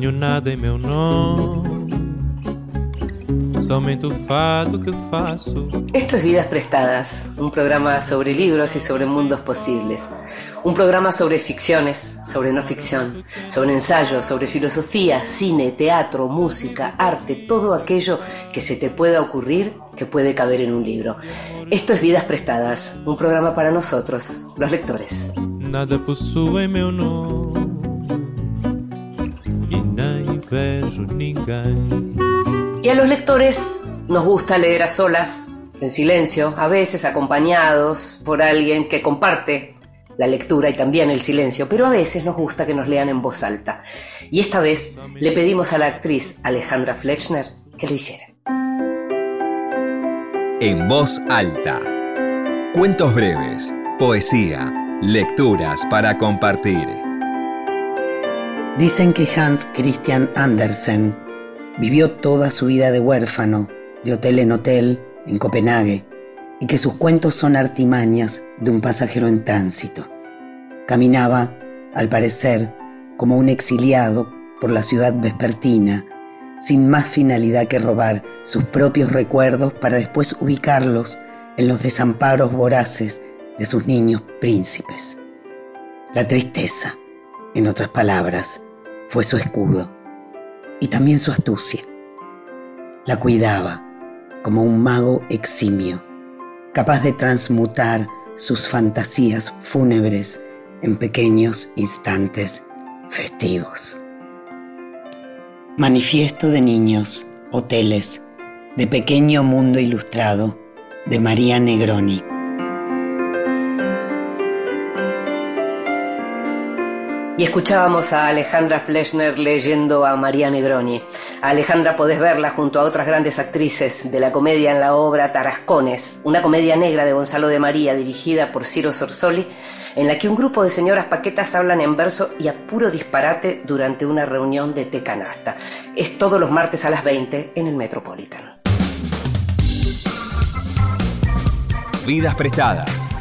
Nada em meu nome, somente o fado que faço. Esto es Vidas Prestadas, un programa sobre libros y sobre mundos posibles. Un programa sobre ficciones, sobre no ficción, sobre ensayo, sobre filosofía, cine, teatro, música, arte, todo aquello que se te pueda ocurrir que puede caber en un libro. Esto es Vidas Prestadas, un programa para nosotros, los lectores. Nada possui meu nome Y a los lectores nos gusta leer a solas, en silencio, a veces acompañados por alguien que comparte la lectura y también el silencio, pero a veces nos gusta que nos lean en voz alta. Y esta vez le pedimos a la actriz Alejandra Flechner que lo hiciera. En voz alta. Cuentos breves, poesía, lecturas para compartir. Dicen que Hans Christian Andersen vivió toda su vida de huérfano, de hotel en hotel, en Copenhague, y que sus cuentos son artimañas de un pasajero en tránsito. Caminaba, al parecer, como un exiliado por la ciudad vespertina, sin más finalidad que robar sus propios recuerdos para después ubicarlos en los desamparos voraces de sus niños príncipes. La tristeza, en otras palabras, fue su escudo y también su astucia. La cuidaba como un mago eximio, capaz de transmutar sus fantasías fúnebres en pequeños instantes festivos. Manifiesto de niños, hoteles, de pequeño mundo ilustrado, de María Negroni. Y escuchábamos a Alejandra Flechner leyendo a María Negroni. A Alejandra podés verla junto a otras grandes actrices de la comedia en la obra Tarascones, una comedia negra de Gonzalo de María dirigida por Ciro Sorsoli, en la que un grupo de señoras paquetas hablan en verso y a puro disparate durante una reunión de té canasta. Es todos los martes a las 20 en el Metropolitan. Vidas prestadas.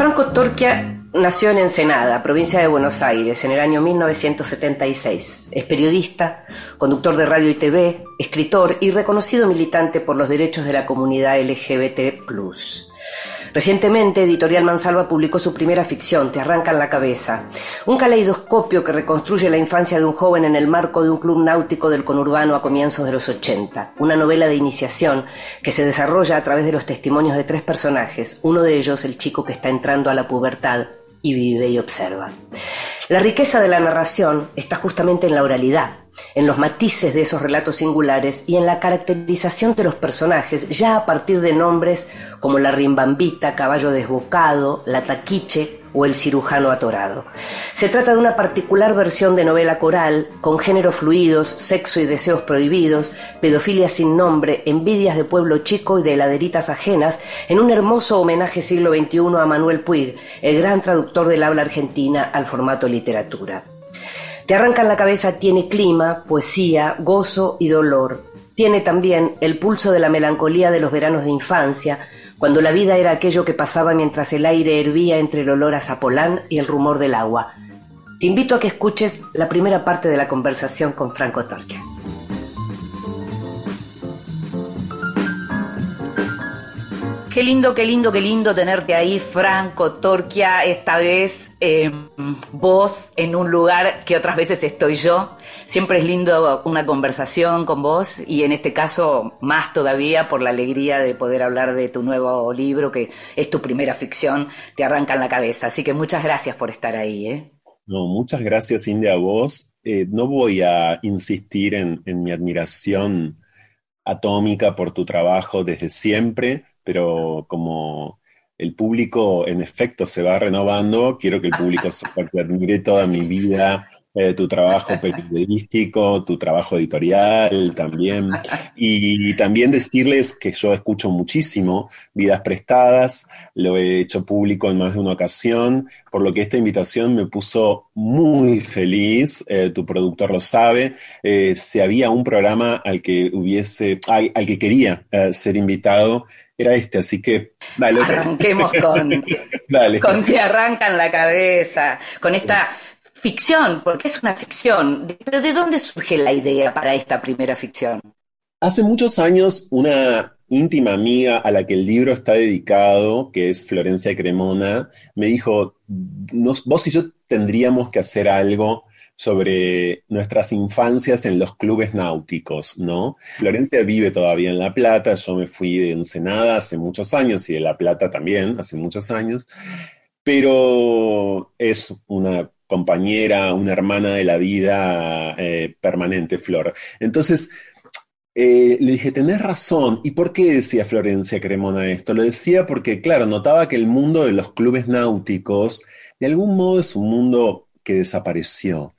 Franco Torquia nació en Ensenada, provincia de Buenos Aires, en el año 1976. Es periodista, conductor de radio y TV, escritor y reconocido militante por los derechos de la comunidad LGBT. Recientemente, Editorial Mansalva publicó su primera ficción, Te arrancan la cabeza, un caleidoscopio que reconstruye la infancia de un joven en el marco de un club náutico del conurbano a comienzos de los 80, una novela de iniciación que se desarrolla a través de los testimonios de tres personajes, uno de ellos el chico que está entrando a la pubertad y vive y observa. La riqueza de la narración está justamente en la oralidad, en los matices de esos relatos singulares y en la caracterización de los personajes, ya a partir de nombres como la rimbambita, caballo desbocado, la taquiche o el cirujano atorado. Se trata de una particular versión de novela coral, con géneros fluidos, sexo y deseos prohibidos, pedofilia sin nombre, envidias de pueblo chico y de heladeritas ajenas, en un hermoso homenaje siglo XXI a Manuel Puig, el gran traductor del habla argentina al formato literatura. Te arrancan la cabeza tiene clima, poesía, gozo y dolor. Tiene también el pulso de la melancolía de los veranos de infancia, cuando la vida era aquello que pasaba mientras el aire hervía entre el olor a zapolán y el rumor del agua. Te invito a que escuches la primera parte de la conversación con Franco Torque. Qué lindo, qué lindo, qué lindo tenerte ahí, Franco Torquia, esta vez eh, vos en un lugar que otras veces estoy yo. Siempre es lindo una conversación con vos y en este caso más todavía por la alegría de poder hablar de tu nuevo libro, que es tu primera ficción, te arranca en la cabeza. Así que muchas gracias por estar ahí. ¿eh? No, muchas gracias, India, a vos. Eh, no voy a insistir en mi admiración atómica por tu trabajo desde siempre pero como el público en efecto se va renovando, quiero que el público sepa que admire toda mi vida eh, tu trabajo periodístico, tu trabajo editorial también. Y, también decirles que yo escucho muchísimo Vidas Prestadas, lo he hecho público en más de una ocasión, por lo que esta invitación me puso muy feliz, eh, tu productor lo sabe, eh, si había un programa al que hubiese, al, que quería ser invitado, era este, así que dale. Arranquemos con, dale. con Te arrancan la cabeza, con esta ficción, porque es una ficción. Pero ¿de dónde surge la idea para esta primera ficción? Hace muchos años, una íntima amiga a la que el libro está dedicado, que es Florencia Cremona, me dijo, vos y yo tendríamos que hacer algo sobre nuestras infancias en los clubes náuticos, ¿no? Florencia vive todavía en La Plata, yo me fui de Ensenada hace muchos años y de La Plata también hace muchos años, pero es una compañera, una hermana de la vida eh, permanente, Flor. Entonces, eh, le dije, tenés razón. ¿Y por qué decía Florencia Cremona esto? Lo decía porque, claro, notaba que el mundo de los clubes náuticos, de algún modo es un mundo que desapareció,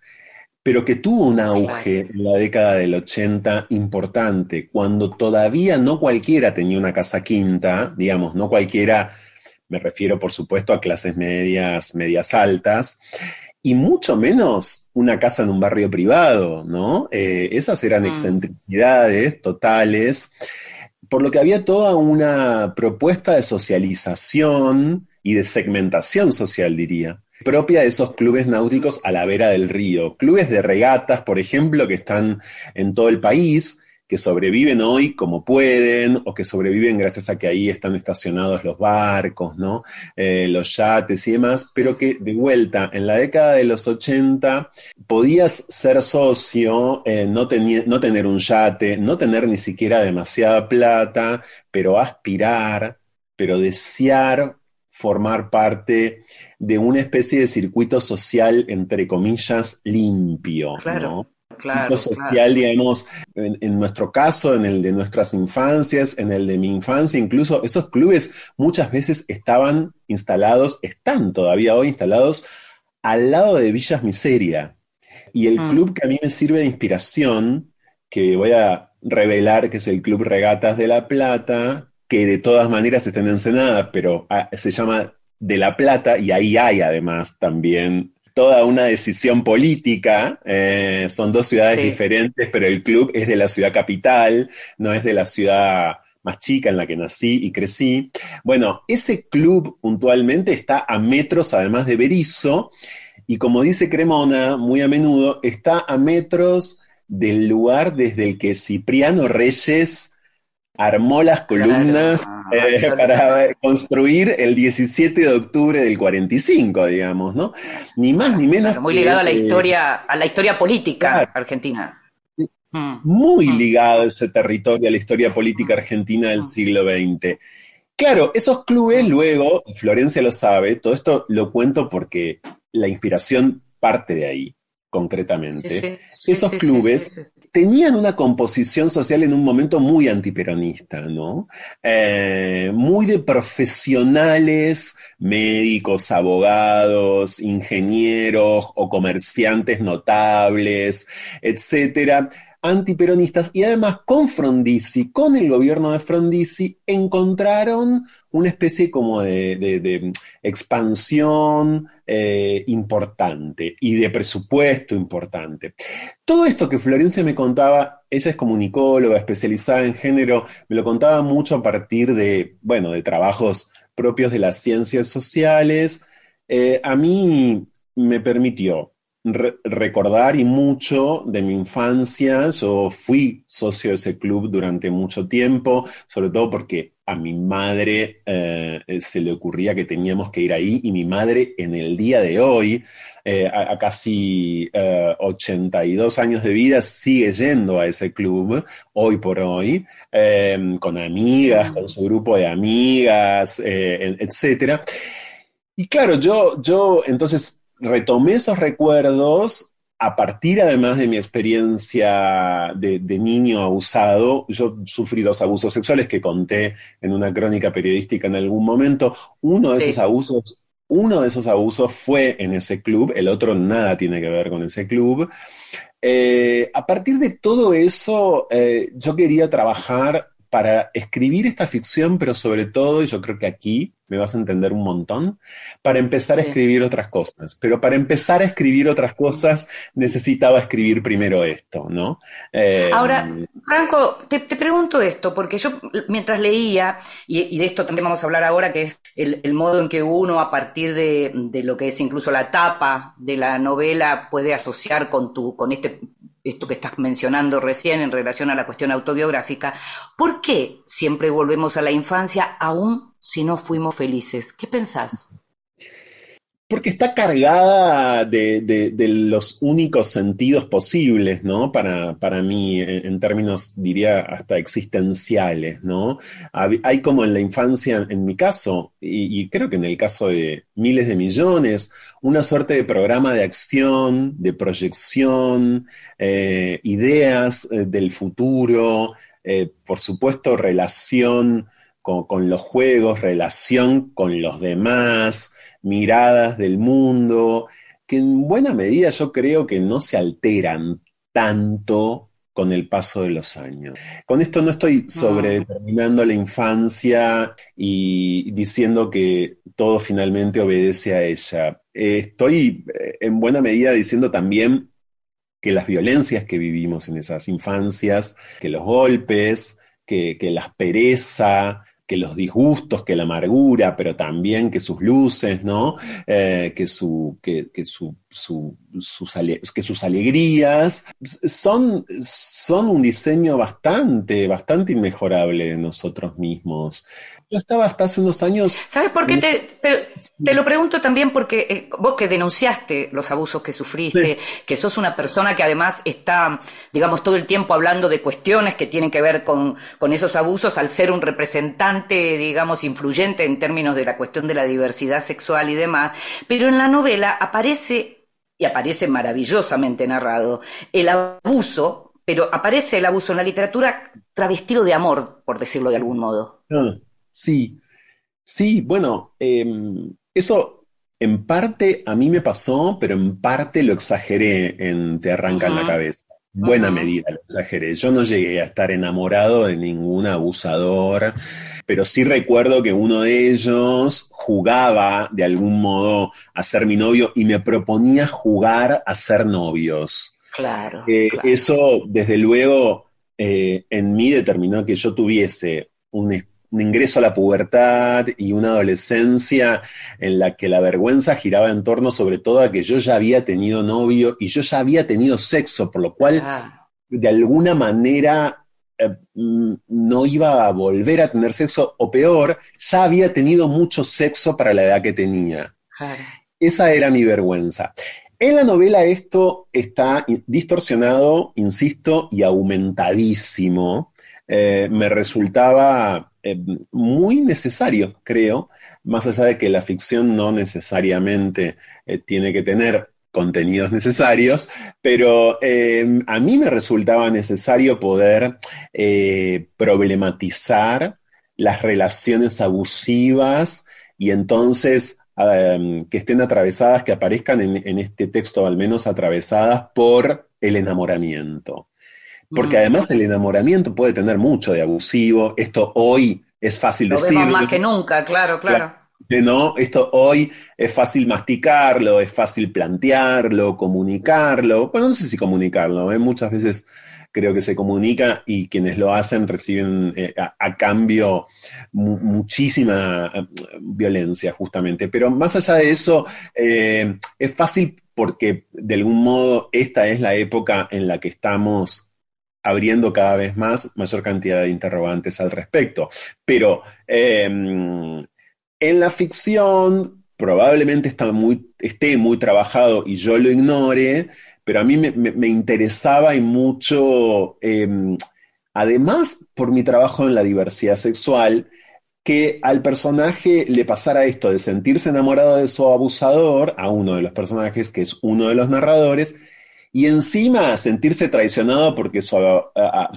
pero que tuvo un auge en la década del 80 importante, cuando todavía no cualquiera tenía una casa quinta, digamos, no cualquiera, me refiero por supuesto a clases medias, medias altas, y mucho menos una casa en un barrio privado, ¿no? Eh, esas eran mm. excentricidades totales, por lo que había toda una propuesta de socialización y de segmentación social, diría, propia de esos clubes náuticos a la vera del río. Clubes de regatas, por ejemplo, que están en todo el país, que sobreviven hoy como pueden o que sobreviven gracias a que ahí están estacionados los barcos, ¿no? Eh, los yates y demás, pero que de vuelta, en la década de los 80 podías ser socio, eh, no, no tener un yate, no tener ni siquiera demasiada plata, pero aspirar, pero desear formar parte de una especie de circuito social, entre comillas, limpio, ¿no? claro, social, digamos, en, nuestro caso, en el de nuestras infancias, en el de mi infancia, incluso esos clubes muchas veces estaban instalados, están todavía hoy instalados al lado de Villas Miseria. Y el mm. club que a mí me sirve de inspiración, que voy a revelar que es el Club Regatas de La Plata, que de todas maneras está en Ensenada, pero ah, se llama de La Plata y ahí hay además también toda una decisión política. Eh, son dos ciudades diferentes, pero el club es de la ciudad capital, no es de la ciudad más chica en la que nací y crecí. Bueno, ese club puntualmente está a metros además de Berizo y como dice Cremona, muy a menudo está a metros del lugar desde el que Cipriano Reyes armó las columnas eh, para construir el 17 de octubre del 45, digamos, ¿no? Ni más ni menos. muy ligado a la historia, a la historia política argentina. Mm. Muy mm. ligado ese territorio a la historia política argentina del mm. siglo XX. Claro, esos clubes luego, Florencia lo sabe, todo esto lo cuento porque la inspiración parte de ahí, concretamente. esos clubes tenían una composición social en un momento muy antiperonista, ¿no? Eh, muy de profesionales, médicos, abogados, ingenieros o comerciantes notables, etcétera antiperonistas y además con Frondizi, con el gobierno de Frondizi, encontraron una especie como de, expansión eh, importante y de presupuesto importante. Todo esto que Florencia me contaba, ella es comunicóloga especializada en género, me lo contaba mucho a partir de, bueno, de trabajos propios de las ciencias sociales. Eh, a mí me permitió recordar y mucho de mi infancia. Yo fui socio de ese club durante mucho tiempo, sobre todo porque a mi madre eh, se le ocurría que teníamos que ir ahí y mi madre en el día de hoy, eh, a, casi 82 eh, años de vida, sigue yendo a ese club, hoy por hoy, con amigas, con su grupo de amigas, etc. Y claro, yo, yo entonces retomé esos recuerdos a partir además de mi experiencia de, niño abusado, yo sufrí dos abusos sexuales que conté en una crónica periodística en algún momento. Uno de esos abusos uno de esos abusos fue en ese club, el otro nada tiene que ver con ese club. Eh, a partir de todo eso, eh, yo quería trabajar para escribir esta ficción, pero sobre todo, y yo creo que aquí me vas a entender un montón, para empezar a escribir otras cosas. Pero para empezar a escribir otras cosas necesitaba escribir primero esto, ¿no? Eh, Ahora, Franco, te, pregunto esto, porque yo mientras leía, y, de esto también vamos a hablar ahora, que es el, modo en que uno, a partir de, de, lo que es incluso la tapa de la novela, puede asociar con, tu, con este esto que estás mencionando recién en relación a la cuestión autobiográfica, ¿por qué siempre volvemos a la infancia aún si no fuimos felices? ¿Qué pensás? Porque está cargada de, los únicos sentidos posibles, ¿no? Para, para mí, en, términos, diría, hasta existenciales, ¿no? Hay como en la infancia, en mi caso, y, creo que en el caso de miles de millones, una suerte de programa de acción, de proyección, eh, ideas eh, del futuro, eh, por supuesto, relación con, con los juegos, relación con los demás, miradas del mundo, que en buena medida yo creo que no se alteran tanto con el paso de los años. Con esto no estoy sobredeterminando la infancia y diciendo que todo finalmente obedece a ella. estoy eh, en buena medida diciendo también que las violencias que vivimos en esas infancias, que los golpes, que, que la aspereza, que los disgustos, que la amargura, pero también que sus luces, ¿no? Eh, que, su, que, su, sus, que sus alegrías son, son un diseño bastante, bastante inmejorable de nosotros mismos. Yo estaba hasta hace unos años. ¿Sabes por qué? Te, lo pregunto también porque eh, vos que denunciaste los abusos que sufriste, que sos una persona que además está, digamos, todo el tiempo hablando de cuestiones que tienen que ver con, con esos abusos, al ser un representante, digamos, influyente en términos de la cuestión de la diversidad sexual y demás, pero en la novela aparece, y aparece maravillosamente narrado, el abuso, pero aparece el abuso en la literatura travestido de amor, por decirlo de algún modo. Ah. Sí, sí, bueno, em, eso en parte a mí me pasó, pero en parte lo exageré en Te arranca en la cabeza. Buena medida lo exageré. Yo no llegué a estar enamorado de ningún abusador, pero sí recuerdo que uno de ellos jugaba de algún modo a ser mi novio y me proponía jugar a ser novios. Claro. Eh, eso, desde luego, eh, en mí determinó que yo tuviese un un ingreso a la pubertad y una adolescencia en la que la vergüenza giraba en torno sobre todo a que yo ya había tenido novio y yo ya había tenido sexo, por lo cual ah. de alguna manera eh, mm, no iba a volver a tener sexo o peor, ya había tenido mucho sexo para la edad que tenía. Esa era mi vergüenza. En la novela esto está distorsionado, insisto, y aumentadísimo. Eh, me resultaba eh, muy necesario, creo, más allá de que la ficción no necesariamente eh, tiene que tener contenidos necesarios, pero eh, a mí me resultaba necesario poder problematizar las relaciones abusivas y entonces que estén atravesadas, que aparezcan en este texto al menos atravesadas por el enamoramiento. Porque además el enamoramiento puede tener mucho de abusivo. Esto hoy es fácil Lo decirlo. más que nunca, claro, claro. ¿no? Esto hoy es fácil masticarlo, es fácil plantearlo, comunicarlo. Bueno, no sé si comunicarlo, ¿eh? muchas veces creo que se comunica y quienes lo hacen reciben eh, a, cambio muchísima eh, violencia, justamente. Pero más allá de eso, es fácil porque de algún modo esta es la época en la que estamos abriendo cada vez más mayor cantidad de interrogantes al respecto. Pero em, en la ficción probablemente está muy, esté muy trabajado y yo lo ignore, pero a mí me, interesaba y mucho, em, además por mi trabajo en la diversidad sexual, que al personaje le pasara esto de sentirse enamorado de su abusador, a uno de los personajes que es uno de los narradores, y encima sentirse traicionado porque su,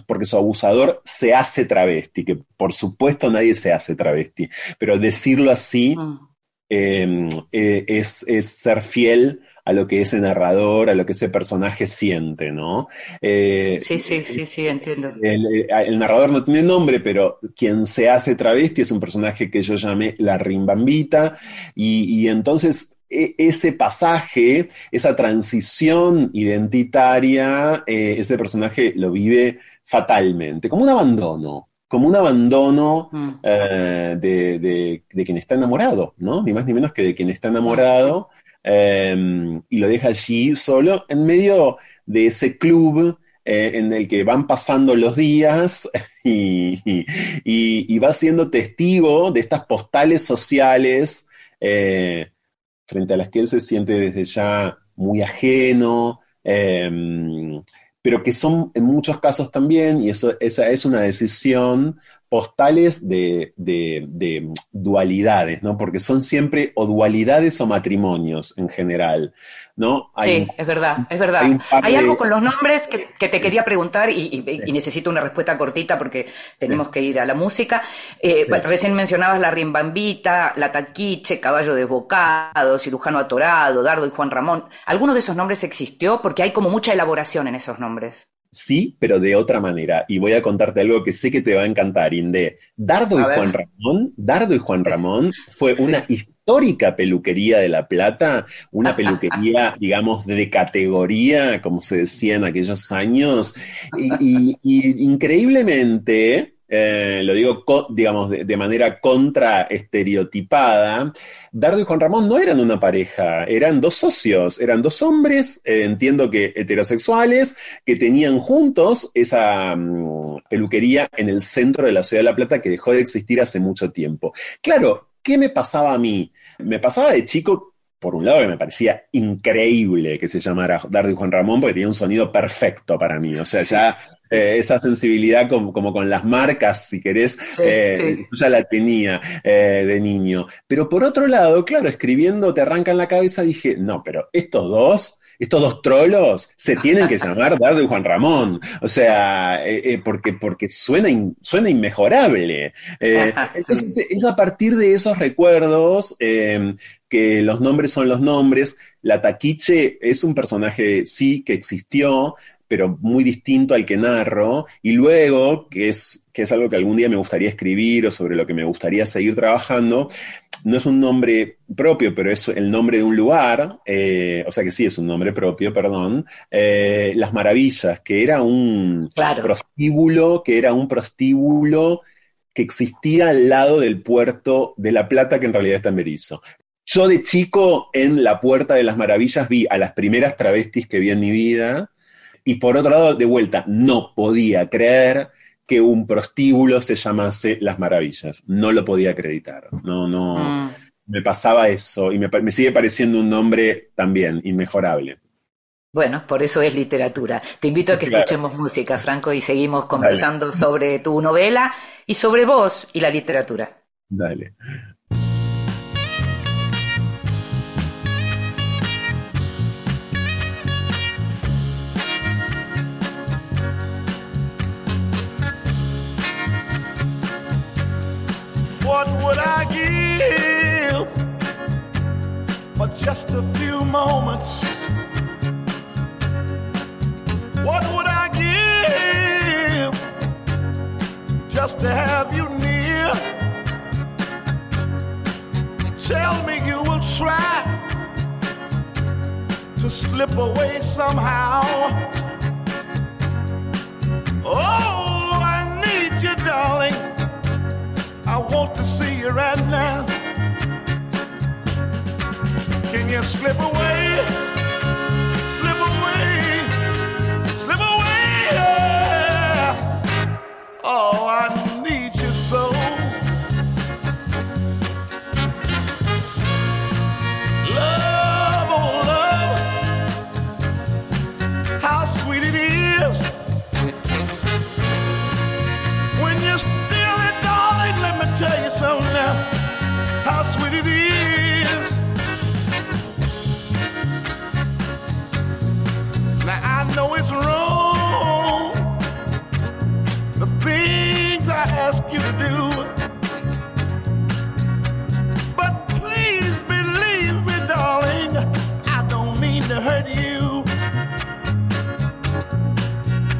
porque su abusador se hace travesti, que por supuesto nadie se hace travesti, pero decirlo así mm. eh, eh, es, es ser fiel a lo que ese narrador, a lo que ese personaje siente, ¿no? Eh, sí, sí, sí, sí, entiendo. El, el, narrador no tiene nombre, pero quien se hace travesti es un personaje que yo llamé la rimbambita, y, y entonces e, ese pasaje, esa transición identitaria, eh, ese personaje lo vive fatalmente, como un abandono, como un abandono mm. eh, de, de, de, quien está enamorado, ¿no? Ni más ni menos que de quien está enamorado Em, y lo deja allí solo en medio de ese club eh, en el que van pasando los días y, y, va siendo testigo de estas postales sociales eh, frente a las que él se siente desde ya muy ajeno, em, pero que son en muchos casos también, y eso, esa es una decisión postales de, dualidades, ¿no? Porque son siempre o dualidades o matrimonios en general, ¿no? sí, es verdad, es verdad. Hay, algo con los nombres que, te quería preguntar y, necesito una respuesta cortita porque tenemos que ir a la música. Eh, recién mencionabas la rimbambita, la taquiche, caballo desbocado, cirujano atorado, Dardo y Juan Ramón. ¿Alguno de esos nombres existió? Porque hay como mucha elaboración en esos nombres. Sí, pero de otra manera. Y voy a contarte algo que sé que te va a encantar, Inde. Dardo y Juan Ramón, Dardo y Juan Ramón fue una histórica peluquería de La Plata, una peluquería, digamos, de categoría, como se decía en aquellos años. y increíblemente, eh, lo digo, digamos, de, manera contra-estereotipada, Dardo y Juan Ramón no eran una pareja, eran dos socios, eran dos hombres, eh, entiendo que heterosexuales, que tenían juntos esa mm, peluquería en el centro de la ciudad de La Plata que dejó de existir hace mucho tiempo. Claro, ¿qué me pasaba a mí? Me pasaba de chico por un lado que me parecía increíble que se llamara Dardo y Juan Ramón porque tenía un sonido perfecto para mí, o sea, ya eh, esa sensibilidad como, con las marcas, si querés, eh, ya la tenía eh, de niño. Pero por otro lado, claro, escribiendo te arranca en la cabeza, dije, no, pero estos dos estos dos trolos se tienen que llamar Dardo y Juan Ramón. O sea, porque, porque suena, suena inmejorable. entonces, es a partir de esos recuerdos que los nombres son los nombres. La Taquiche es un personaje, sí, que existió, pero muy distinto al que narro, y luego, que es, que es algo que algún día me gustaría escribir o sobre lo que me gustaría seguir trabajando, no es un nombre propio, pero es el nombre de un lugar, eh, o sea que sí es un nombre propio, perdón, eh, Las Maravillas, que era un prostíbulo, que era un prostíbulo que existía al lado del puerto de La Plata, que en realidad está en Berizo. Yo de chico en la Puerta de las Maravillas vi a las primeras travestis que vi en mi vida, y por otro lado, de vuelta, no podía creer que un prostíbulo se llamase Las Maravillas. No lo podía acreditar. No, no. Mm. Me pasaba eso y me, sigue pareciendo un nombre también inmejorable. Bueno, por eso es literatura. Te invito a que escuchemos música, Franco, y seguimos conversando sobre tu novela y sobre vos y la literatura. Dale. What would I give for just a few moments? What would I give just to have you near? Tell me you will try to slip away somehow. Oh, I need you, darling. Want to see you right now. Can you slip away? Slip away. Slip away. Yeah. Oh, I tell you so now, how sweet it is. Now I know it's wrong, the things I ask you to do. But please believe me, darling, I don't mean to hurt you.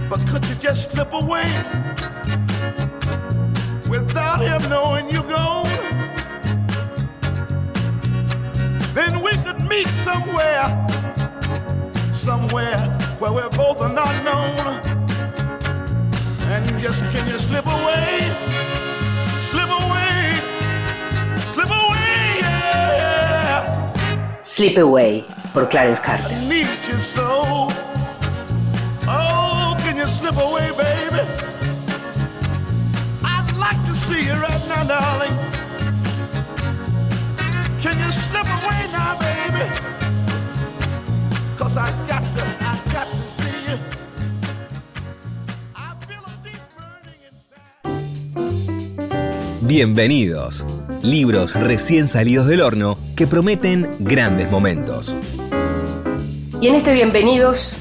But could you just slip away? Knowing you're gone? Then we could meet somewhere, somewhere where we're both are not known. And just can you slip away, slip away, slip away, yeah. Sleep Away por Clarence Carter. Bienvenidos. Libros recién salidos del horno que prometen grandes momentos. Y en este Bienvenidos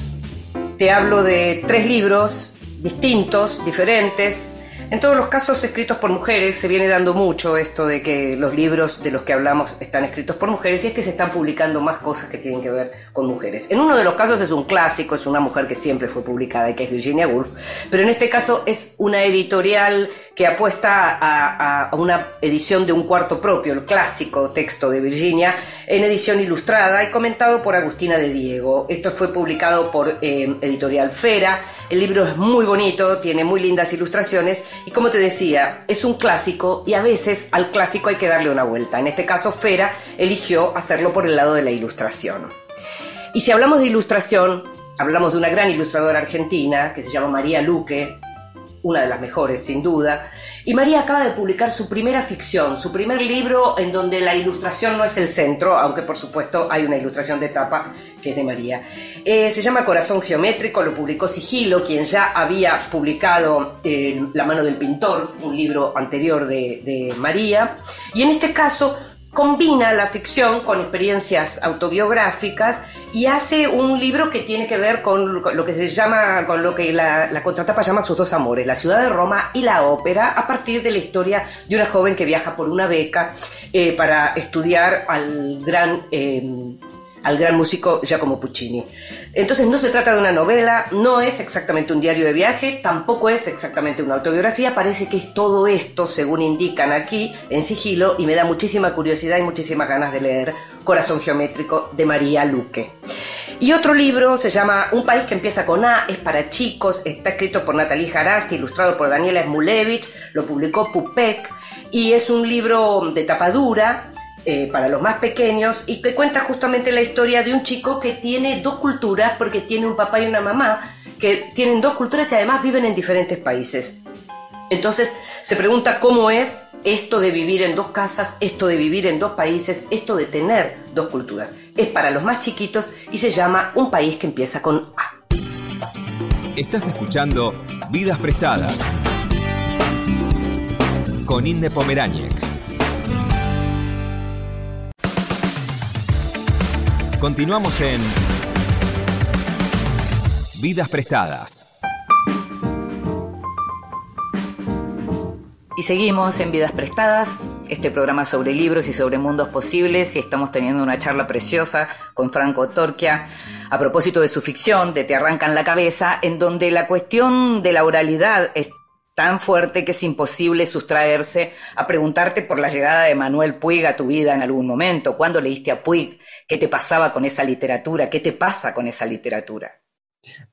te hablo de tres libros distintos, diferentes, en todos los casos escritos por mujeres. Se viene dando mucho esto de que los libros de los que hablamos están escritos por mujeres y es que se están publicando más cosas que tienen que ver con mujeres. En uno de los casos es un clásico, es una mujer que siempre fue publicada y que es Virginia Woolf, pero en este caso es una editorial que apuesta a, una edición de un cuarto propio, el clásico texto de Virginia, en edición ilustrada y comentado por Agustina de Diego. Esto fue publicado por eh, Editorial Fera. El libro es muy bonito, tiene muy lindas ilustraciones y como te decía, es un clásico y a veces al clásico hay que darle una vuelta. En este caso, Fera eligió hacerlo por el lado de la ilustración. Y si hablamos de ilustración, hablamos de una gran ilustradora argentina que se llama María Luque, una de las mejores sin duda. Y María acaba de publicar su primera ficción, su primer libro en donde la ilustración no es el centro, aunque por supuesto hay una ilustración de tapa que es de María. Eh, se llama Corazón Geométrico, lo publicó Sigilo, quien ya había publicado eh, La mano del pintor, un libro anterior de, de María. Y en este caso combina la ficción con experiencias autobiográficas y hace un libro que tiene que ver con lo que se llama, con lo que la, contratapa llama sus dos amores, la ciudad de Roma y la ópera, a partir de la historia de una joven que viaja por una beca eh, para estudiar al gran, eh, al gran músico Giacomo Puccini. Entonces no se trata de una novela, no es exactamente un diario de viaje, tampoco es exactamente una autobiografía, parece que es todo esto, según indican aquí, en sigilo, y me da muchísima curiosidad y muchísimas ganas de leer Corazón Geométrico de María Luque. Y otro libro se llama Un país que empieza con A, es para chicos, está escrito por Natalie Jarasti, ilustrado por Daniela Smulevich, lo publicó Pupec, y es un libro de tapadura, eh, para los más pequeños y que cuenta justamente la historia de un chico que tiene dos culturas porque tiene un papá y una mamá que tienen dos culturas y además viven en diferentes países. Entonces se pregunta cómo es esto de vivir en dos casas, esto de vivir en dos países, esto de tener dos culturas. Es para los más chiquitos y se llama Un país que empieza con A. Estás escuchando Vidas Prestadas con Inde Pomeráñez. Continuamos en Vidas Prestadas. Y seguimos en Vidas Prestadas, este programa sobre libros y sobre mundos posibles, y estamos teniendo una charla preciosa con Franco Torquia a propósito de su ficción, de Te arrancan la cabeza, en donde la cuestión de la oralidad es tan fuerte que es imposible sustraerse a preguntarte por la llegada de Manuel Puig a tu vida en algún momento. ¿Cuándo leíste a Puig? ¿Qué te pasaba con esa literatura? ¿Qué te pasa con esa literatura?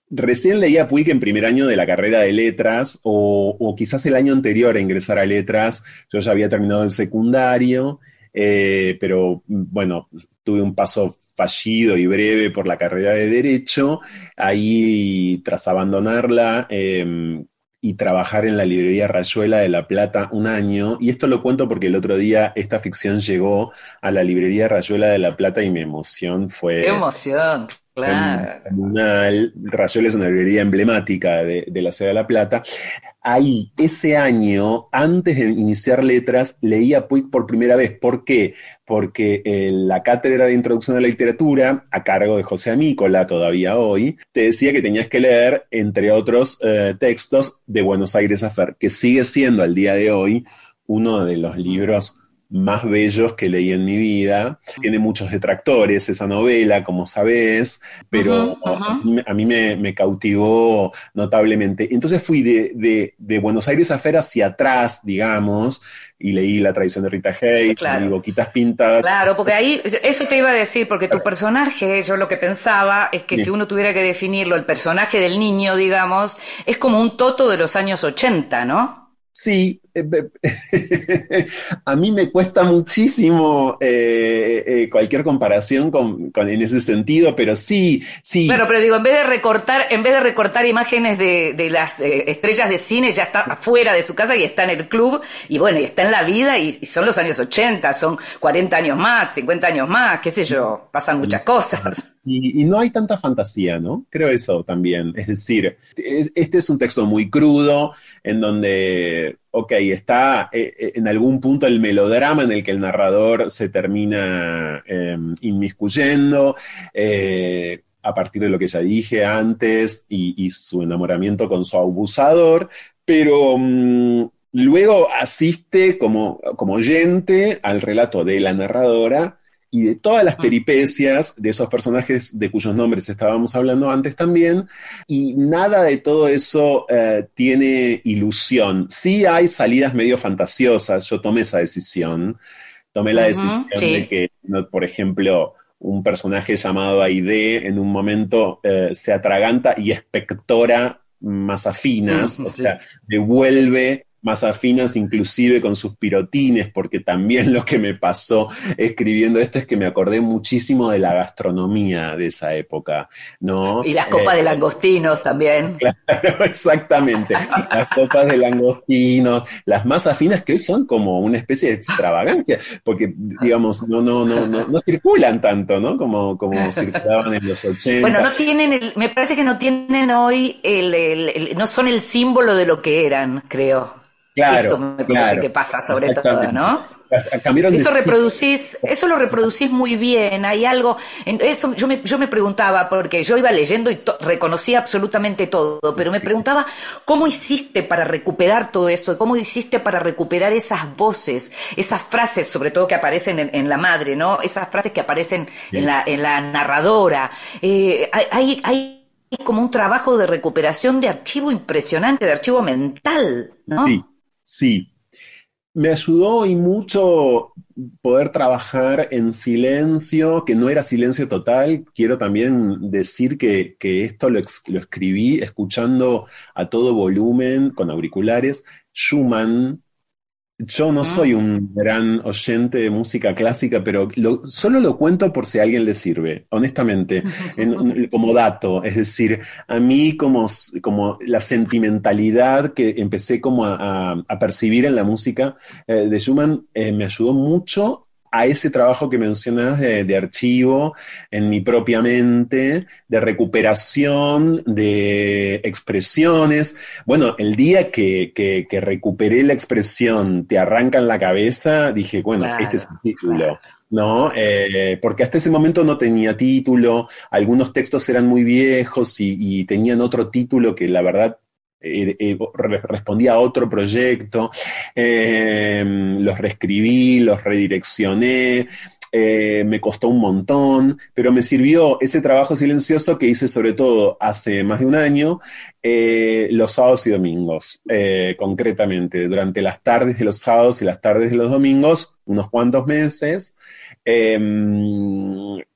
Recién leía Puig en primer año de la carrera de letras, o, quizás el año anterior a ingresar a letras, yo ya había terminado el secundario, eh, pero bueno, tuve un paso fallido y breve por la carrera de Derecho, ahí tras abandonarla eh, y trabajar en la librería Rayuela de La Plata un año, y esto lo cuento porque el otro día esta ficción llegó a la librería Rayuela de La Plata y mi emoción fue... ¡Qué emoción! Claro. Comunal. Rayuela es una librería emblemática de, de, la ciudad de La Plata. Ahí, ese año, antes de iniciar letras, leía Puig por primera vez. ¿Por qué? Porque eh, la cátedra de introducción a la literatura, a cargo de José Amícola, todavía hoy, te decía que tenías que leer, entre otros eh, textos, de Buenos Aires Afer, que sigue siendo al día de hoy uno de los libros más bellos que leí en mi vida. Tiene muchos detractores esa novela, como sabés, pero a mí, a mí me, me cautivó notablemente. Entonces fui de, de- de Buenos Aires a Fer hacia atrás, digamos, y leí La tradición de Rita Hayes, Claro. leí Boquitas Pintadas. Claro, porque ahí, eso te iba a decir, porque tu personaje, yo lo que pensaba es que si uno tuviera que definirlo, el personaje del niño, digamos, es como un Toto de los años 80, ¿no? Sí, a mí me cuesta muchísimo eh, eh, cualquier comparación con, con- en ese sentido, pero sí, sí. Claro, pero digo, en vez de recortar, en vez de recortar imágenes de, de las eh, estrellas de cine, ya está afuera de su casa y está en el club, y bueno, y está en la vida, y, y son los años 80, son 40 años más, 50 años más, qué sé yo, pasan muchas cosas. Y, no hay tanta fantasía, ¿no? Creo eso también. Es decir, es- este es un texto muy crudo, en donde, ok, está eh, eh, en algún punto el melodrama en el que el narrador se termina eh, inmiscuyendo. eh, a partir de lo que ya dije antes y, y su enamoramiento con su abusador, pero mm, luego asiste como, como oyente al relato de la narradora y de todas las peripecias de esos personajes de cuyos nombres estábamos hablando antes también, y nada de todo eso eh, tiene ilusión. Sí hay salidas medio fantasiosas, yo tomé esa decisión, tomé la decisión sí. de que, no, por ejemplo, un personaje llamado Aide en un momento eh, se atraganta y espectora masafinas, Sí, o sí. sea, devuelve masafinas inclusive con sus pirotines, porque también lo que me pasó escribiendo esto es que me acordé muchísimo de la gastronomía de esa época, ¿no? Y las copas Eh, de langostinos también. Claro, exactamente. Las copas de langostinos, las masas finas que hoy son como una especie de extravagancia, porque digamos, no, no, no, no, no circulan tanto, ¿no? Como, como circulaban en los 80. Bueno, no tienen el, me parece que no tienen hoy el, el- el- no son el símbolo de lo que eran, creo. Claro, Eso me parece claro. que pasa sobre todo. ¿no? Cambiaron Eso reproducís, eso lo reproducís muy bien. Hay algo, eso yo me, yo me preguntaba porque yo iba leyendo y to- reconocía absolutamente todo, pero me preguntaba cómo hiciste para recuperar todo eso, cómo hiciste para recuperar esas voces, esas frases, sobre todo que aparecen en, en la madre, ¿no? Esas frases que aparecen en la, en la narradora. Eh, hay, hay, hay como un trabajo de recuperación de archivo impresionante, de archivo mental, ¿no? Sí, sí. Me ayudó y mucho poder trabajar en silencio, que no era silencio total. Quiero también decir que, que esto lo, lo escribí escuchando a todo volumen con auriculares. Schumann. Yo no soy un gran oyente de música clásica, pero lo- solo lo cuento por si a alguien le sirve, honestamente, en- en- como dato. Es decir, a mí como, como la sentimentalidad que empecé como a, a- a percibir en la música eh, de Schumann eh, me ayudó mucho a ese trabajo que mencionas de, de archivo en mi propia mente, de recuperación, de expresiones. Bueno, el día que, que- que recuperé la expresión Te arrancan la cabeza, dije, bueno, Claro, este es el título. ¿no? Eh, porque hasta ese momento no tenía título, algunos textos eran muy viejos y, y tenían otro título que la verdad re- respondía a otro proyecto. Eh, los reescribí, los redireccioné. eh, me costó un montón, pero me sirvió ese trabajo silencioso que hice sobre todo hace más de un año, eh, los sábados y domingos, concretamente, durante las tardes de los sábados y las tardes de los domingos, unos cuantos meses, eh,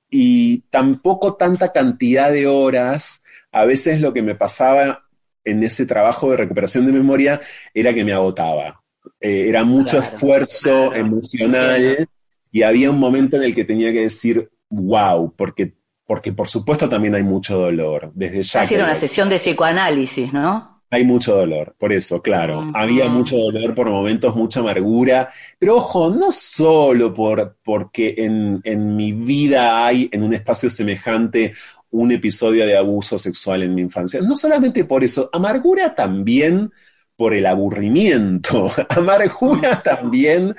y tampoco tanta cantidad de horas. A veces lo que me pasaba en ese trabajo de recuperación de memoria era que me agotaba. Eh, era mucho Claro, esfuerzo claro. emocional y había un momento en el que tenía que decir, wow, porque, porque por supuesto también hay mucho dolor. Desde ya era una sesión de psicoanálisis, ¿no? hay mucho dolor, por eso, claro. Había mucho dolor por momentos, mucha amargura, pero ojo, no solo por, porque en, en mi vida hay en un espacio semejante un episodio de abuso sexual en mi infancia, no solamente por eso, amargura también por el aburrimiento, amargura también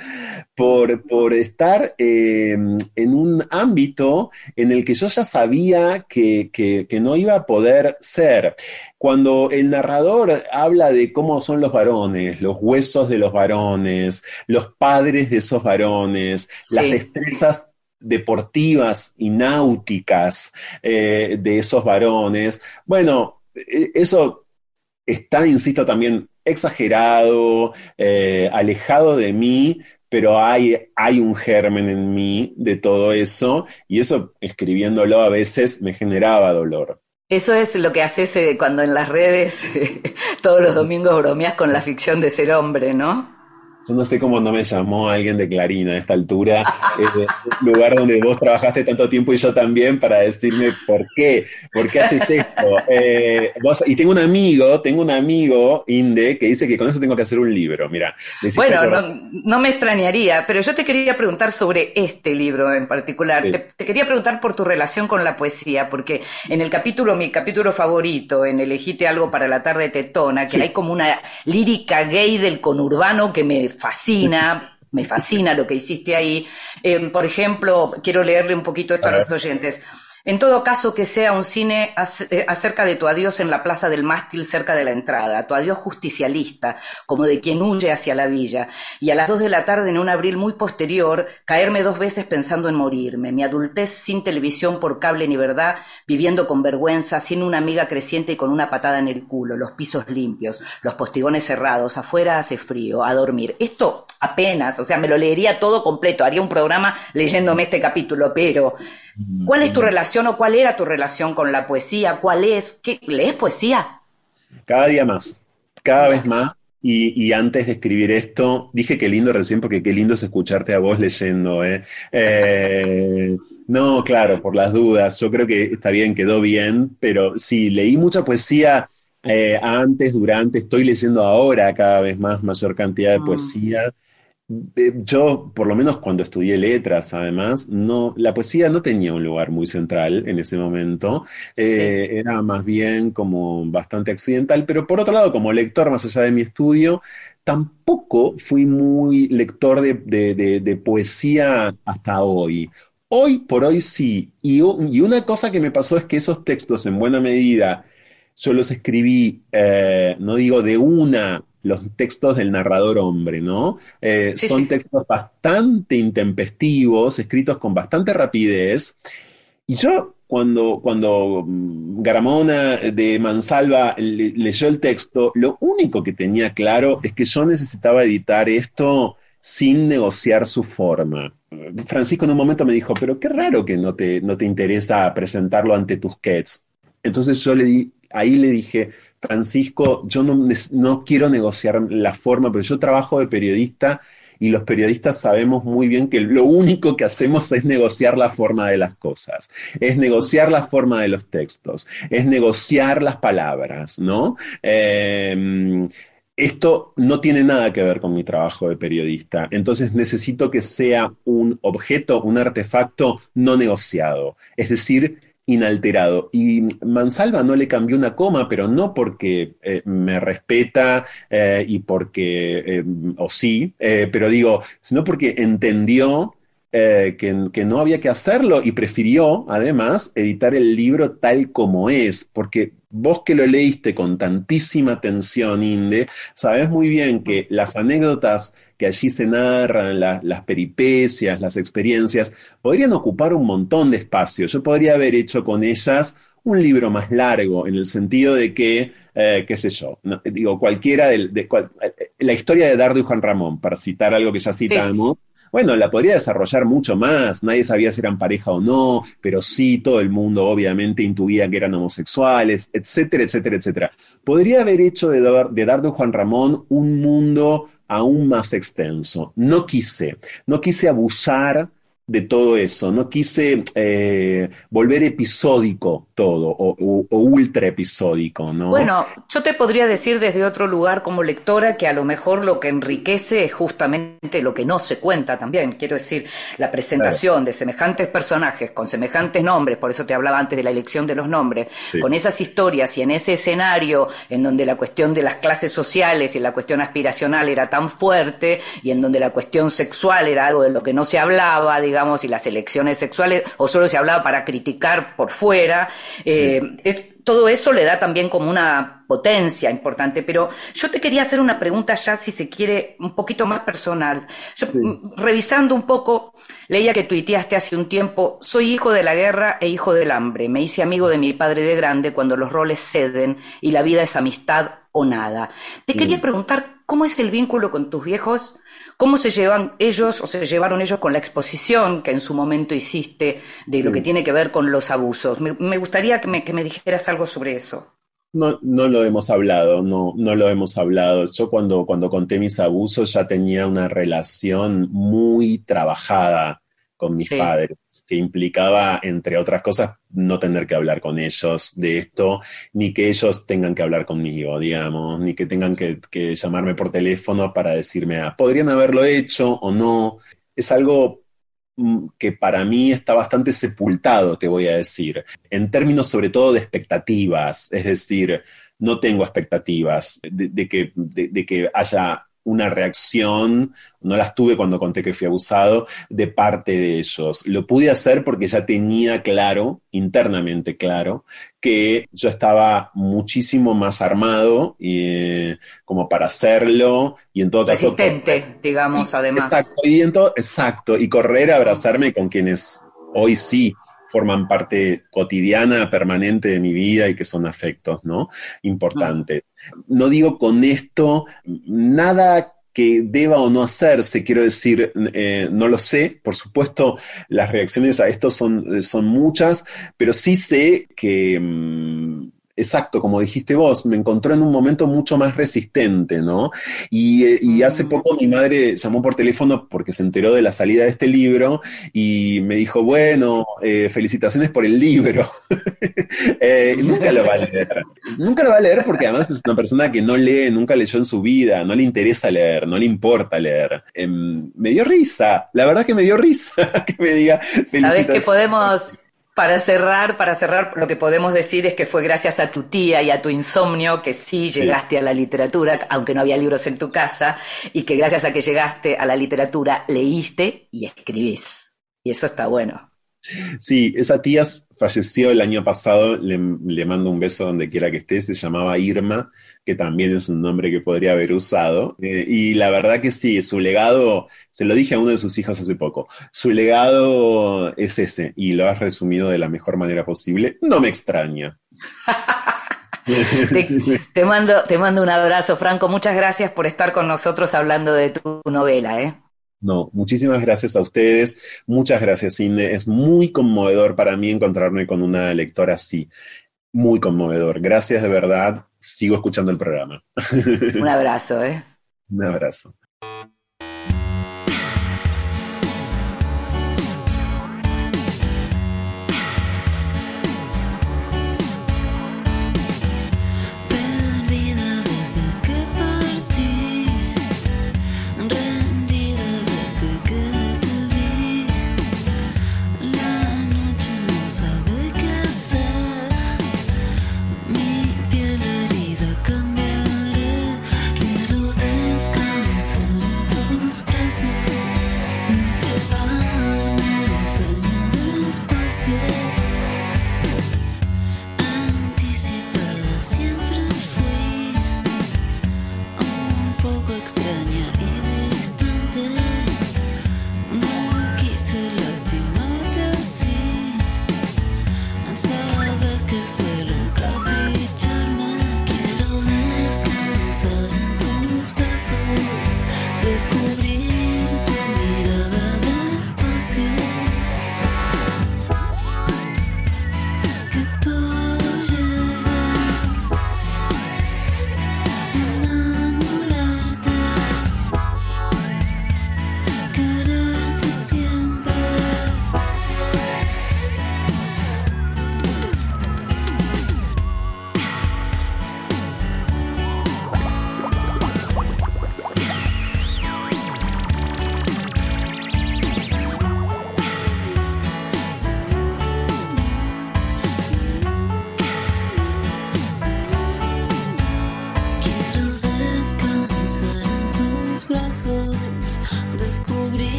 por, por estar eh, en un ámbito en el que yo ya sabía que, que, que, no iba a poder ser. Cuando el narrador habla de cómo son los varones, los huesos de los varones, los padres de esos varones, sí. las destrezas deportivas y náuticas eh, de esos varones, bueno, e, eso está, insisto, también exagerado, eh, alejado de mí, pero hay, hay un germen en mí de todo eso y eso escribiéndolo a veces me generaba dolor. Eso es lo que haces eh, cuando en las redes todos los domingos bromeas con la ficción de ser hombre, ¿no? Yo no sé cómo no me llamó alguien de Clarina a esta altura, eh, lugar donde vos trabajaste tanto tiempo y yo también, para decirme por qué, por qué haces esto. Eh, vos, y tengo un amigo, tengo un amigo, Inde, que dice que con eso tengo que hacer un libro, mira. Bueno, no, no, me extrañaría, pero yo te quería preguntar sobre este libro en particular. Sí. Te, te, quería preguntar por tu relación con la poesía, porque en el capítulo, mi capítulo favorito, en Elegite algo para la tarde tetona, que sí. hay como una lírica gay del conurbano que me fascina, me fascina lo que hiciste ahí. Eh, por ejemplo, quiero leerle un poquito esto a, a los oyentes. En todo caso, que sea un cine eh, acerca de tu adiós en la plaza del mástil cerca de la entrada, tu adiós justicialista, como de quien huye hacia la villa, y a las dos de la tarde en un abril muy posterior, caerme dos veces pensando en morirme, mi adultez sin televisión por cable ni verdad, viviendo con vergüenza, sin una amiga creciente y con una patada en el culo, los pisos limpios, los postigones cerrados, afuera hace frío, a dormir. Esto apenas, o sea, me lo leería todo completo, haría un programa leyéndome este capítulo, pero ¿cuál es tu relación o cuál era tu relación con la poesía? ¿Cuál es? ¿Qué, ¿Lees poesía? Cada día más, cada vez más. Y, y, antes de escribir esto, dije qué lindo recién, porque qué lindo es escucharte a vos leyendo. ¿eh? Eh, no, claro, por las dudas. Yo creo que está bien, quedó bien, pero sí, leí mucha poesía eh, antes, durante, estoy leyendo ahora cada vez más, mayor cantidad de poesía. Yo, por lo menos cuando estudié letras, además, no, la poesía no tenía un lugar muy central en ese momento. Sí. Eh, era más bien como bastante accidental, pero por otro lado, como lector, más allá de mi estudio, tampoco fui muy lector de, de, de, de poesía hasta hoy. Hoy por hoy sí. Y, y, una cosa que me pasó es que esos textos, en buena medida, yo los escribí, eh, no digo de una los textos del narrador hombre, ¿no? Eh, sí, son sí. textos bastante intempestivos, escritos con bastante rapidez. Y yo, cuando, cuando mm, Garamona de Mansalva le, leyó el texto, lo único que tenía claro es que yo necesitaba editar esto sin negociar su forma. Francisco en un momento me dijo, pero qué raro que no te, no te interesa presentarlo ante tus Tusquets. Entonces yo le di, ahí le dije, Francisco, yo no, quiero negociar la forma, pero yo trabajo de periodista y los periodistas sabemos muy bien que lo único que hacemos es negociar la forma de las cosas, es negociar la forma de los textos, es negociar las palabras, ¿no? Eh, esto no tiene nada que ver con mi trabajo de periodista, entonces necesito que sea un objeto, un artefacto no negociado, es decir, inalterado. Y Mansalva no le cambió una coma, pero no porque eh, me respeta eh, y porque, eh, o sí, pero digo, sino porque entendió que, que, no había que hacerlo y prefirió, además, editar el libro tal como es, porque vos que lo leíste con tantísima atención, Inde, sabes muy bien que las anécdotas que allí se narran, la, las peripecias, las experiencias, podrían ocupar un montón de espacio. Yo podría haber hecho con ellas un libro más largo, en el sentido de que, eh, qué sé yo, no, digo, cualquiera de, de cual, eh, la historia de Dardo y Juan Ramón, para citar algo que ya citamos, sí. Bueno, la podría desarrollar mucho más, nadie sabía si eran pareja o no, pero sí todo el mundo obviamente intuía que eran homosexuales, etcétera, etcétera, etcétera. Podría haber hecho de, de Dardo Juan Ramón un mundo aún más extenso. No quise, no quise abusar de todo eso, no quise eh, volver episódico todo o, o- o ultra episódico, ¿no? Bueno, yo te podría decir desde otro lugar como lectora que a lo mejor lo que enriquece es justamente lo que no se cuenta también. Quiero decir, la presentación de semejantes personajes con semejantes nombres, por eso te hablaba antes de la elección de los nombres, Sí. con esas historias y en ese escenario en donde la cuestión de las clases sociales y la cuestión aspiracional era tan fuerte y en donde la cuestión sexual era algo de lo que no se hablaba, digamos, y las elecciones sexuales, o solo se hablaba para criticar por fuera, eh, es- todo eso le da también como una potencia importante, pero yo te quería hacer una pregunta ya, si se quiere, un poquito más personal. Yo, mm, revisando un poco, leía que tuiteaste hace un tiempo, soy hijo de la guerra e hijo del hambre, me hice amigo de mi padre de grande cuando los roles ceden y la vida es amistad o nada. Te quería preguntar, ¿cómo es el vínculo con tus viejos? ¿Cómo se llevan ellos o se llevaron ellos con la exposición que en su momento hiciste de lo que tiene que ver con los abusos? Me, me gustaría que me, que me dijeras algo sobre eso. No, no lo hemos hablado, no, no lo hemos hablado. Yo cuando, cuando conté mis abusos ya tenía una relación muy trabajada con mis Sí. padres, que implicaba, entre otras cosas, no tener que hablar con ellos de esto, ni que ellos tengan que hablar conmigo, digamos, ni que tengan que, que llamarme por teléfono para decirme, ah, podrían haberlo hecho o no. Es algo mm, que para mí está bastante sepultado, te voy a decir, en términos sobre todo de expectativas, es decir, no tengo expectativas de, de que, de, de que haya una reacción, no las tuve cuando conté que fui abusado, de parte de ellos. Lo pude hacer porque ya tenía claro, internamente claro, que yo estaba muchísimo más armado eh, como para hacerlo y en todo caso... Resistente, digamos, además. Exacto, y en todo- exacto, y correr a abrazarme con quienes hoy sí forman parte cotidiana, permanente de mi vida y que son afectos, ¿no? Importantes. No digo con esto nada que deba o no hacerse, quiero decir, eh, no lo sé, por supuesto las reacciones a esto son, son muchas, pero sí sé que, mm, exacto, como dijiste vos, me encontró en un momento mucho más resistente, ¿no? Y, eh, y hace poco mi madre llamó por teléfono porque se enteró de la salida de este libro y me dijo, bueno, eh, felicitaciones por el libro. Eh, nunca lo va a leer. Nunca lo va a leer porque además es una persona que no lee, nunca leyó en su vida, no le interesa leer, no le importa leer. Em, me dio risa, la verdad que me dio risa que me diga Sabes que felicitaciones. podemos, para cerrar, para cerrar, lo que podemos decir es que fue gracias a tu tía y a tu insomnio que sí llegaste a la literatura, aunque no había libros en tu casa, y que gracias a que llegaste a la literatura leíste y escribís. Y eso está bueno. Sí, esa tía falleció el año pasado, le, le mando un beso donde quiera que esté, se llamaba Irma, que también es un nombre que podría haber usado. Eh, y la verdad que sí, su legado, se lo dije a uno de sus hijos hace poco, su legado es ese, y lo has resumido de la mejor manera posible. No me extraña. Te, te mando, te mando un abrazo, Franco. Muchas gracias por estar con nosotros hablando de tu novela, ¿eh? No, muchísimas gracias a ustedes, muchas gracias, Inde. Es muy conmovedor para mí encontrarme con una lectora así, muy conmovedor. Gracias de verdad, sigo escuchando el programa. Un abrazo, ¿eh? Un abrazo.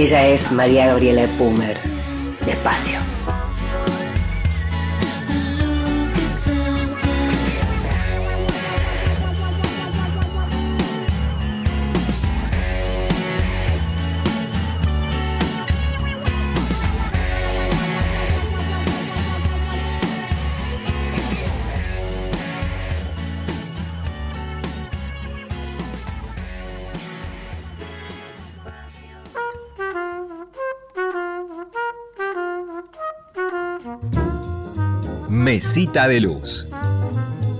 Ella es María Gabriela Pumer. Despacio. Mesita de Luz.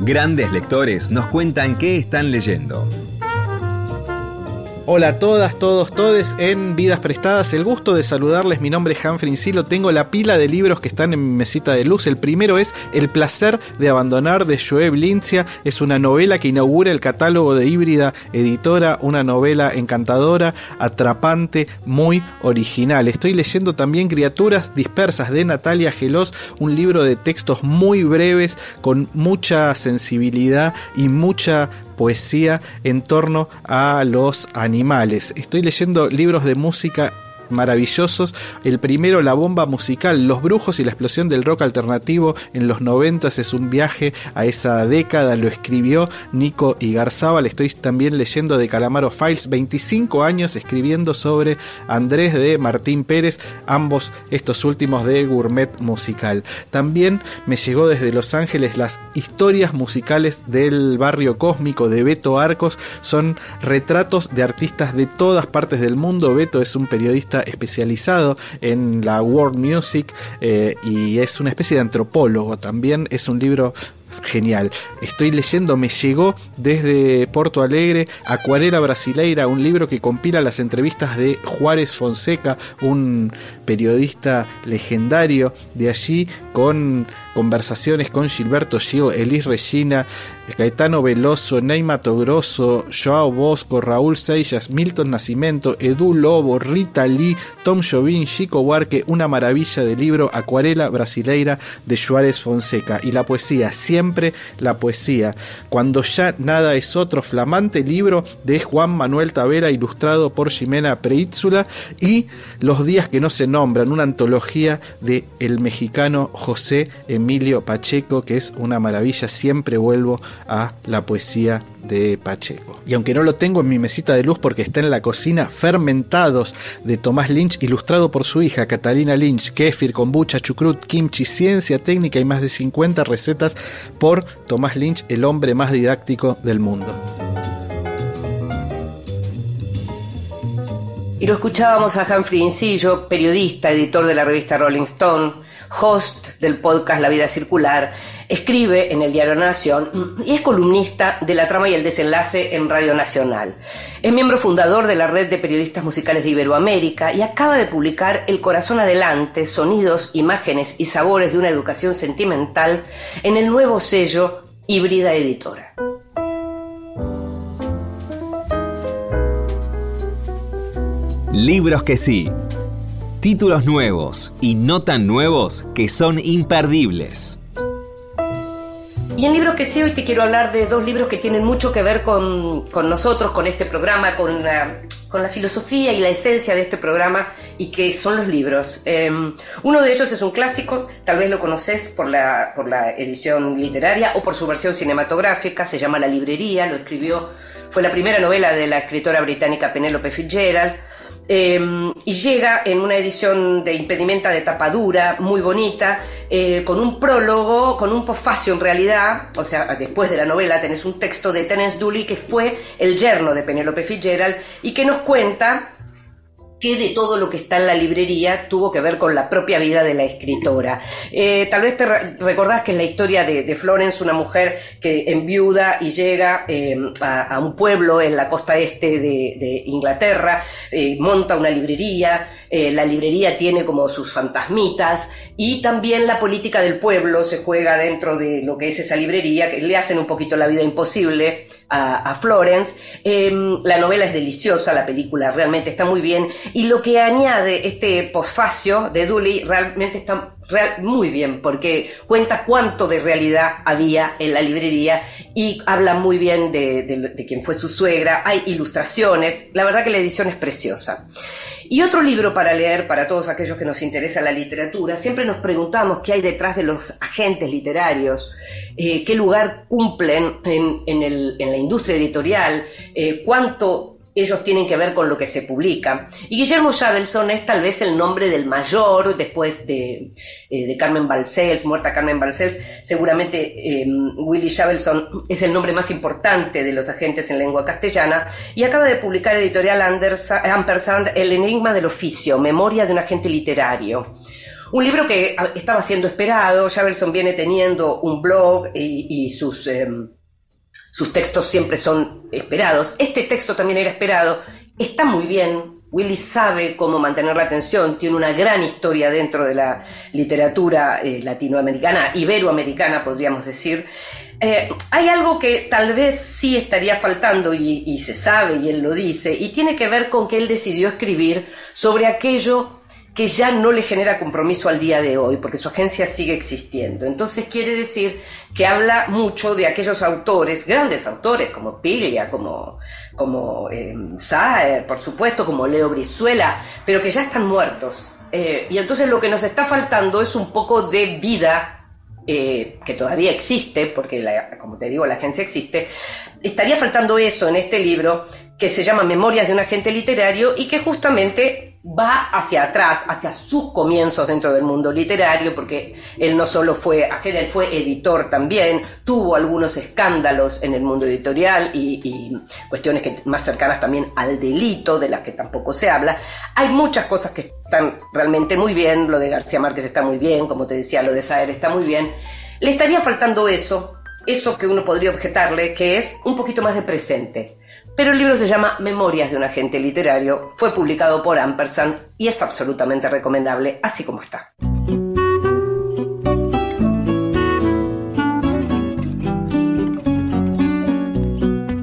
Grandes lectores nos cuentan qué están leyendo. Hola a todas, todos, todes en Vidas Prestadas. El gusto de saludarles. Mi nombre es Humphrey Silo. Tengo la pila de libros que están en mi mesita de luz. El primero es El placer de abandonar de Joeb Lincia. Es una novela que inaugura el catálogo de Híbrida Editora. Una novela encantadora, atrapante, muy original. Estoy leyendo también Criaturas Dispersas de Natalia Gelos. Un libro de textos muy breves, con mucha sensibilidad y mucha poesía en torno a los animales. Estoy leyendo libros de música maravillosos. El primero, La bomba musical, Los brujos y la explosión del rock alternativo en los 90 es un viaje a esa década. Lo escribió Nico Igarzábal. Estoy también leyendo de Calamaro Files, 25 años escribiendo sobre Andrés de Martín Pérez, ambos estos últimos de Gourmet Musical. También me llegó desde Los Ángeles las historias musicales del barrio cósmico de Beto Arcos. Son retratos de artistas de todas partes del mundo. Beto es un periodista especializado en la world music eh, y es una especie de antropólogo. También es un libro genial. Estoy leyendo, me llegó desde Porto Alegre, Acuarela Brasileira, un libro que compila las entrevistas de Juárez Fonseca, un periodista legendario de allí, con conversaciones con Gilberto Gil, Elis Regina, Gaetano Veloso, Neyma Togroso, Joao Bosco, Raúl Seixas, Milton Nascimento, Edu Lobo, Rita Lee, Tom Jobim, Chico Huarque, una maravilla de libro, Acuarela Brasileira de Juárez Fonseca. Y la poesía, siempre la poesía. Cuando ya nada es otro, flamante libro de Juan Manuel Tavera, ilustrado por Jimena Preitzula, y Los días que no se nombran, una antología de el mexicano José Emilio Pacheco, que es una maravilla, siempre vuelvo a la poesía de Pacheco. Y aunque no lo tengo en mi mesita de luz porque está en la cocina, Fermentados de Tomás Lynch, ilustrado por su hija Catalina Lynch, kefir, kombucha, chucrut, kimchi, ciencia técnica y más de 50 recetas por Tomás Lynch, el hombre más didáctico del mundo. Y lo escuchábamos a Humphrey Incillo, periodista, editor de la revista Rolling Stone, host del podcast La Vida Circular, escribe en el Diario Nación y es columnista de la trama y el desenlace en Radio Nacional. Es miembro fundador de la red de periodistas musicales de Iberoamérica y acaba de publicar El Corazón Adelante, Sonidos, Imágenes y Sabores de una Educación Sentimental en el nuevo sello Híbrida Editora. Libros que sí. Títulos nuevos y no tan nuevos que son imperdibles. Y en libros que sí, hoy te quiero hablar de dos libros que tienen mucho que ver con, con nosotros, con este programa, con la, con la filosofía y la esencia de este programa, y que son los libros. Eh, uno de ellos es un clásico, tal vez lo conoces por la, por la edición literaria o por su versión cinematográfica, se llama La Librería, lo escribió, fue la primera novela de la escritora británica Penelope Fitzgerald. Eh, y llega en una edición de impedimenta de tapadura muy bonita, eh, con un prólogo, con un posfacio en realidad, o sea, después de la novela tenés un texto de Terence Dooley que fue el yerno de Penelope Fitzgerald y que nos cuenta que de todo lo que está en la librería tuvo que ver con la propia vida de la escritora. Eh, tal vez te re- recordás que es la historia de, Florence, una mujer que enviuda y llega eh, a, un pueblo en la costa este de, Inglaterra, eh, monta una librería, la librería tiene como sus fantasmitas y también la política del pueblo se juega dentro de lo que es esa librería, que le hacen un poquito la vida imposible a, Florence. Eh, la novela es deliciosa, la película realmente está muy bien y lo que añade este posfacio de Dooley realmente está muy bien porque cuenta cuánto de realidad había en la librería y habla muy bien de, de, de quién fue su suegra, hay ilustraciones, la verdad que la edición es preciosa. Y otro libro para leer para todos aquellos que nos interesa la literatura, siempre nos preguntamos qué hay detrás de los agentes literarios, eh, qué lugar cumplen en, la industria editorial, eh, cuánto ellos tienen que ver con lo que se publica. Y Guillermo Javelson es tal vez el nombre del mayor, después de, eh, Carmen Balcells, muerta Carmen Balcells, seguramente eh, Willy Javelson es el nombre más importante de los agentes en lengua castellana, y acaba de publicar editorial Andersa- Ampersand El enigma del oficio, memoria de un agente literario. Un libro que ah, estaba siendo esperado, Javelson viene teniendo un blog y, y sus... em, sus textos siempre son esperados. Este texto también era esperado. Está muy bien. Willy sabe cómo mantener la atención. Tiene una gran historia dentro de la literatura eh, latinoamericana, iberoamericana, podríamos decir. Eh, hay algo que tal vez sí estaría faltando y, y se sabe y él lo dice, y tiene que ver con que él decidió escribir sobre aquello que ya no le genera compromiso al día de hoy, porque su agencia sigue existiendo. Entonces quiere decir que habla mucho de aquellos autores, grandes autores, como Piglia, como, como eh, Saer, por supuesto, como Leo Brizuela, pero que ya están muertos. Eh, y entonces lo que nos está faltando es un poco de vida eh, que todavía existe, porque como te digo, la agencia existe, estaría faltando eso en este libro que se llama Memorias de un agente literario y que justamente va hacia atrás, hacia sus comienzos dentro del mundo literario, porque él no solo fue fue editor también, tuvo algunos escándalos en el mundo editorial y, y cuestiones que, más cercanas también al delito, de las que tampoco se habla. Hay muchas cosas que están realmente muy bien, lo de García Márquez está muy bien, como te decía, lo de Saer está muy bien. Le estaría faltando eso, eso que uno podría objetarle, que es un poquito más de presente. Pero el libro se llama Memorias de un agente literario, fue publicado por Ampersand y es absolutamente recomendable, así como está.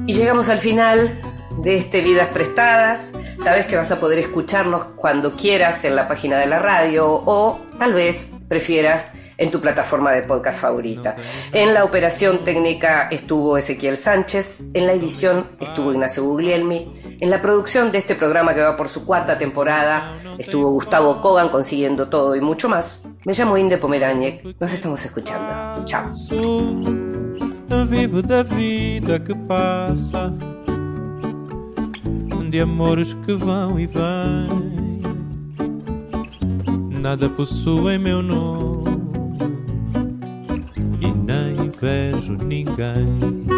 Y llegamos al final de este Vidas Prestadas. Sabes que vas a poder escucharnos cuando quieras en la página de la radio o tal vez prefieras en tu plataforma de podcast favorita. En la operación técnica estuvo Ezequiel Sánchez, en la edición estuvo Ignacio Guglielmi, en la producción de este programa que va por su cuarta temporada estuvo Gustavo Kogan consiguiendo todo y mucho más. Me llamo Inde Pomeráñez, nos estamos escuchando. Chao. Vivo da vida que passa, de amores que vão e vêm. Nada possui meu nome vejo ninguém.